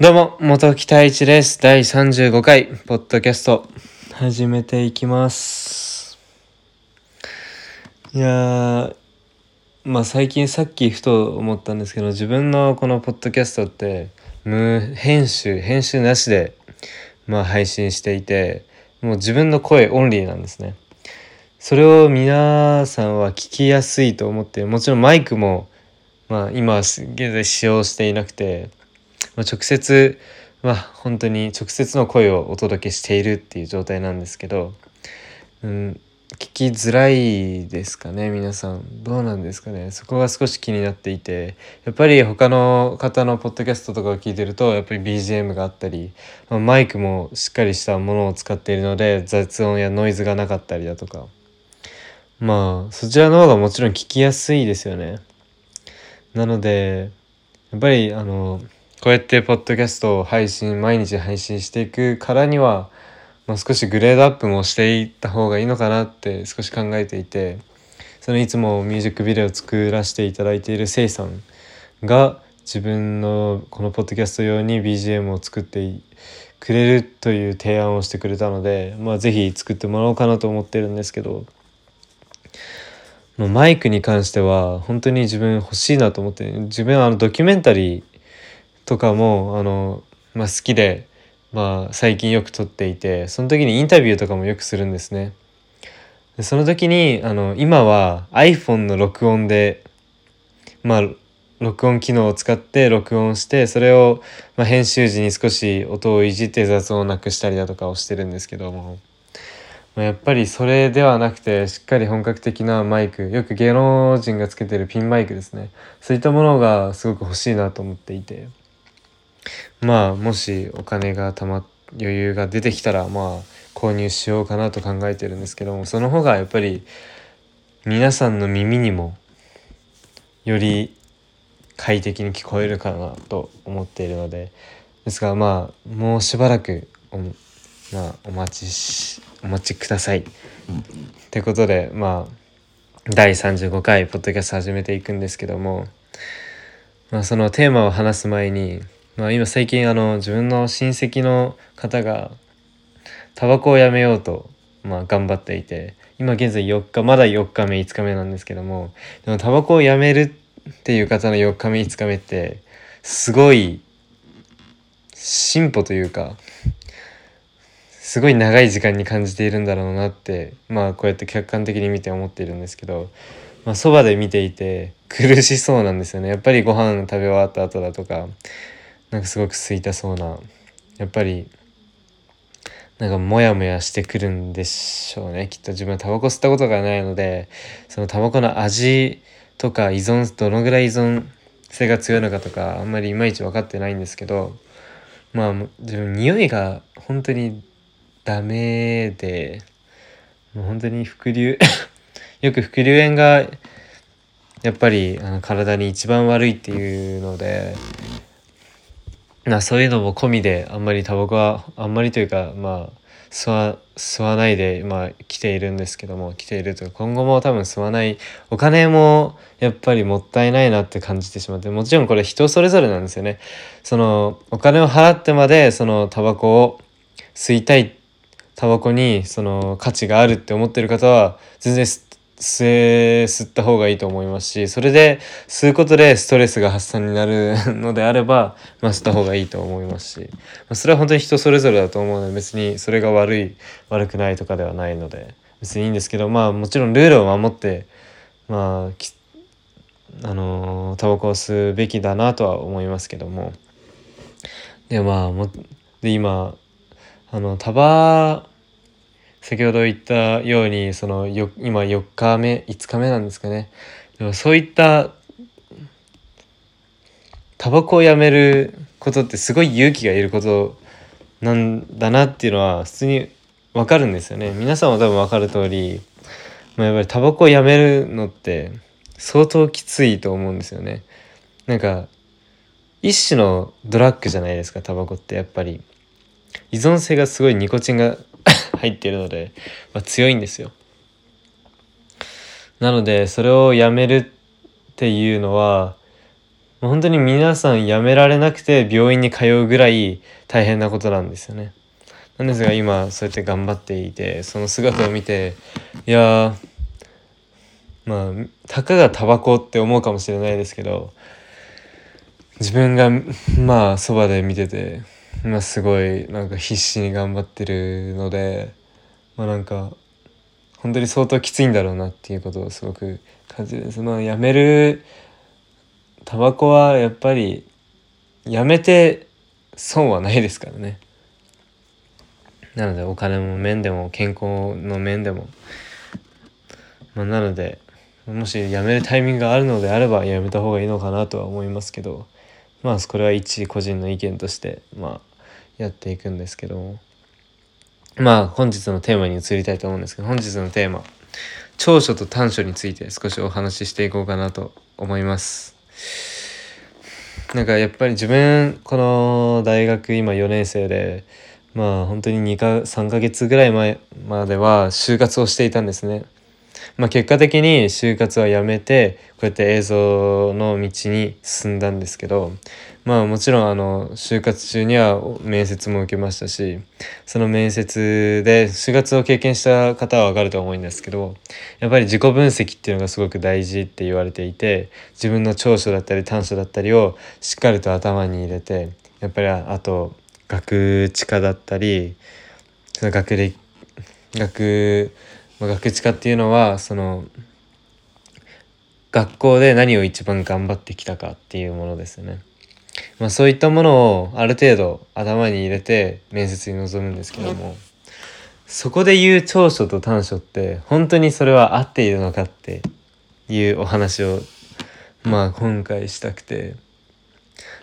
どうも、元木太一です。第35回、ポッドキャスト、始めていきます。いやー、まあ最近さっきふと思ったんですけど、自分のこのポッドキャストって、無編集、編集なしで、まあ配信していて、もう自分の声オンリーなんですね。それを皆さんは聞きやすいと思って、もちろんマイクも、まあ今現在使用していなくて、直接まあ本当に直接の声をお届けしているっていう状態なんですけど、うん、聞きづらいですかね皆さん。どうなんですかね。そこが少し気になっていてやっぱり他の方のポッドキャストとかを聞いてるとやっぱり BGM があったり、まあ、マイクもしっかりしたものを使っているので雑音やノイズがなかったりだとか。まあそちらの方がもちろん聞きやすいですよね。なのでやっぱりあのこうやってポッドキャストを配信毎日配信していくからには、まあ、少しグレードアップもしていった方がいいのかなって少し考えていてそのいつもミュージックビデオを作らせていただいているせいさんが自分のこのポッドキャスト用に BGM を作ってくれるという提案をしてくれたので、まあ、ぜひ作ってもらおうかなと思ってるんですけど。マイクに関しては本当に自分欲しいなと思って自分はあのドキュメンタリーとかもあの、まあ、好きで、まあ、最近よく撮っていてその時にインタビューとかもよくするんですね。でその時にあの今は iPhone の録音でまあ録音機能を使って録音してそれを、まあ、編集時に少し音をいじって雑音をなくしたりだとかをしてるんですけども。やっぱりそれではなくてしっかり本格的なマイクよく芸能人がつけてるピンマイクですねそういったものがすごく欲しいなと思っていてまあもしお金がたま余裕が出てきたらまあ購入しようかなと考えてるんですけどもその方がやっぱり皆さんの耳にもより快適に聞こえるかなと思っているのでですがまあもうしばらくお,、まあ、お待ちしお待ちください。ってことでまあ第35回ポッドキャスト始めていくんですけども、まあ、そのテーマを話す前に、まあ、今最近あの自分の親戚の方がタバコをやめようと、まあ、頑張っていて今現在4日まだ4日目5日目なんですけどもでもタバコをやめるっていう方の4日目5日目ってすごい進歩というかすごい長い時間に感じているんだろうなってまあこうやって客観的に見て思っているんですけどまあそばで見ていて苦しそうなんですよね。やっぱりご飯食べ終わった後だとかなんかすごく空いたそうなやっぱりなんかモヤモヤしてくるんでしょうねきっと自分はタバコ吸ったことがないのでそのタバコの味とか依存どのぐらい依存性が強いのかとかあんまりいまいち分かってないんですけどまあ自分匂いが本当にダメでもう本当に副流 よく副流炎がやっぱりあの体に一番悪いっていうのでなそういうのも込みであんまりタバコはあんまりというかまあ吸わ吸わないでまあ来ているんですけども来ているというか今後も多分吸わないお金もやっぱりもったいないなって感じてしまってもちろんこれ人それぞれなんですよね。そのお金を払ってまでそのタバコを吸いたいタバコにその価値があるって思ってる方は全然吸え吸った方がいいと思いますしそれで吸うことでストレスが発散になるのであれば、まあ、吸った方がいいと思いますし、まあ、それは本当に人それぞれだと思うので別にそれが悪い悪くないとかではないので別にいいんですけどまあもちろんルールを守ってまああのー、タバコを吸うべきだなとは思いますけども。でまあもで今あのタバ先ほど言ったようにそのよ今4日目5日目なんですかね。でもそういったタバコをやめることってすごい勇気がいることなんだなっていうのは普通にわかるんですよね。皆さんも多分分かる通り、まあ、やっぱりタバコをやめるのって相当きついと思うんですよね。なんか一種のドラッグじゃないですかタバコってやっぱり。依存性がすごいニコチンが入っているので、まあ、強いんですよなのでそれをやめるっていうのは本当に皆さん辞められなくて病院に通うぐらい大変なことなんですよね。なんですが今そうやって頑張っていてその姿を見ていやまあたかがタバコって思うかもしれないですけど自分がまあそばで見てて、まあ、すごいなんか必死に頑張ってるのでまあなんか本当に相当きついんだろうなっていうことをすごく感じです。まあやめるタバコはやっぱりやめて損はないですからね。なのでお金の面でも健康の面でも、まあ、なのでもし辞めるタイミングがあるのであれば辞めた方がいいのかなとは思いますけどまあこれは一個人の意見としてまあやっていくんですけどまあ本日のテーマに移りたいと思うんですけど本日のテーマ長所と短所について少しお話ししていこうかなと思います。なんかやっぱり自分この大学今4年生でまあ本当に2か3ヶ月ぐらい前までは就活をしていたんですね。まあ、結果的に就活はやめてこうやって映像の道に進んだんですけどまあもちろんあの就活中には面接も受けましたしその面接で就活を経験した方は分かると思うんですけどやっぱり自己分析っていうのがすごく大事って言われていて自分の長所だったり短所だったりをしっかりと頭に入れてやっぱりあと学知化だったりその学歴学まあ、学知化っていうのはその学校で何を一番頑張ってきたかっていうものですよね。まあ、そういったものをある程度頭に入れて面接に臨むんですけどもそこで言う長所と短所って本当にそれは合っているのかっていうお話をまあ今回したくて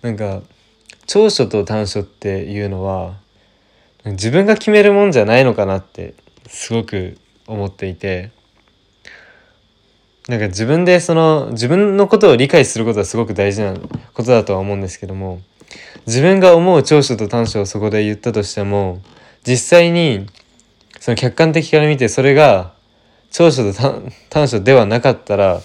なんか長所と短所っていうのは自分が決めるもんじゃないのかなってすごく思っていてなんか自分でその自分のことを理解することはすごく大事なことだとは思うんですけども自分が思う長所と短所をそこで言ったとしても実際にその客観的から見てそれが長所と短所ではなかったら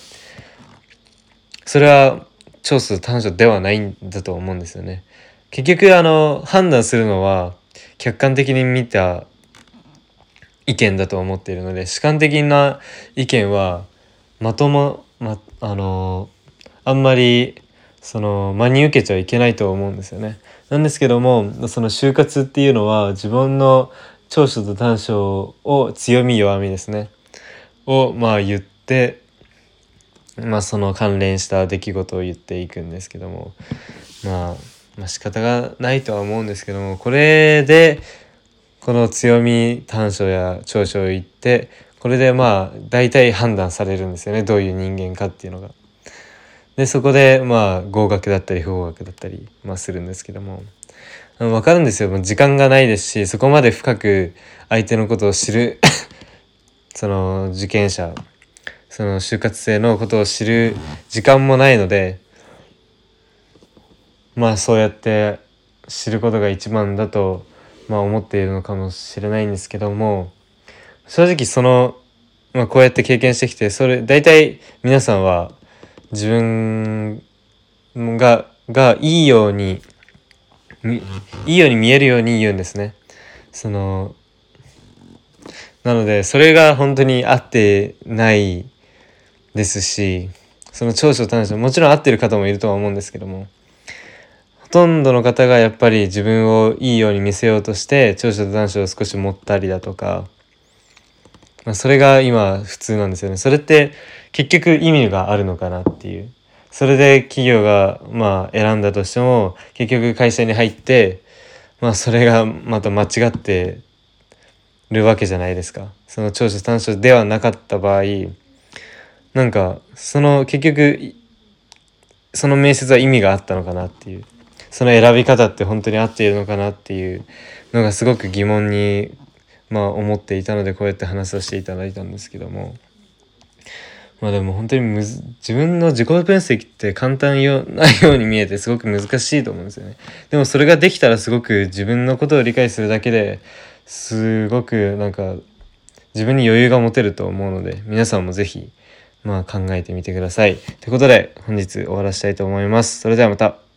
それは長所と短所ではないんだと思うんですよね。結局あの判断するのは客観的に見た意見だと思っているので主観的な意見はまとも、ま、あのあんまりその真に受けちゃいけないと思うんですよね。なんですけどもその就活っていうのは自分の長所と短所を強み弱みですねをまあ言ってまあその関連した出来事を言っていくんですけどもまあまあ仕方がないとは思うんですけどもこれでこの強み短所や長所を言ってこれでまあ大体判断されるんですよね。どういう人間かっていうのが。でそこでまあ合格だったり不合格だったり、まあ、するんですけども。分かるんですよ。もう時間がないですしそこまで深く相手のことを知る その受験者その就活生のことを知る時間もないのでまあそうやって知ることが一番だとまあ、思っているのかもしれないんですけども正直その、まあ、こうやって経験してきてそれ大体皆さんは自分ががいいようにいいように見えるように言うんですね。そのなのでそれが本当に合ってないですしその長所短所もちろん合ってる方もいるとは思うんですけどもとんどの方がやっぱり自分をいいように見せようとして長所と短所を少し持ったりだとか、まあ、それが今普通なんですよね。それって結局意味があるのかなっていう。それで企業がまあ選んだとしても結局会社に入ってまあそれがまた間違ってるわけじゃないですか。その長所短所ではなかった場合なんかその結局その面接は意味があったのかなっていう。その選び方って本当に合っているのかなっていうのがすごく疑問にまあ思っていたのでこうやって話させていただいたんですけどもまあでも本当にむず自分の自己分析って簡単よないように見えてすごく難しいと思うんですよね。でもそれができたらすごく自分のことを理解するだけですごくなんか自分に余裕が持てると思うので皆さんも是非まあ考えてみてください。ということで本日終わらせたいと思います。それではまた。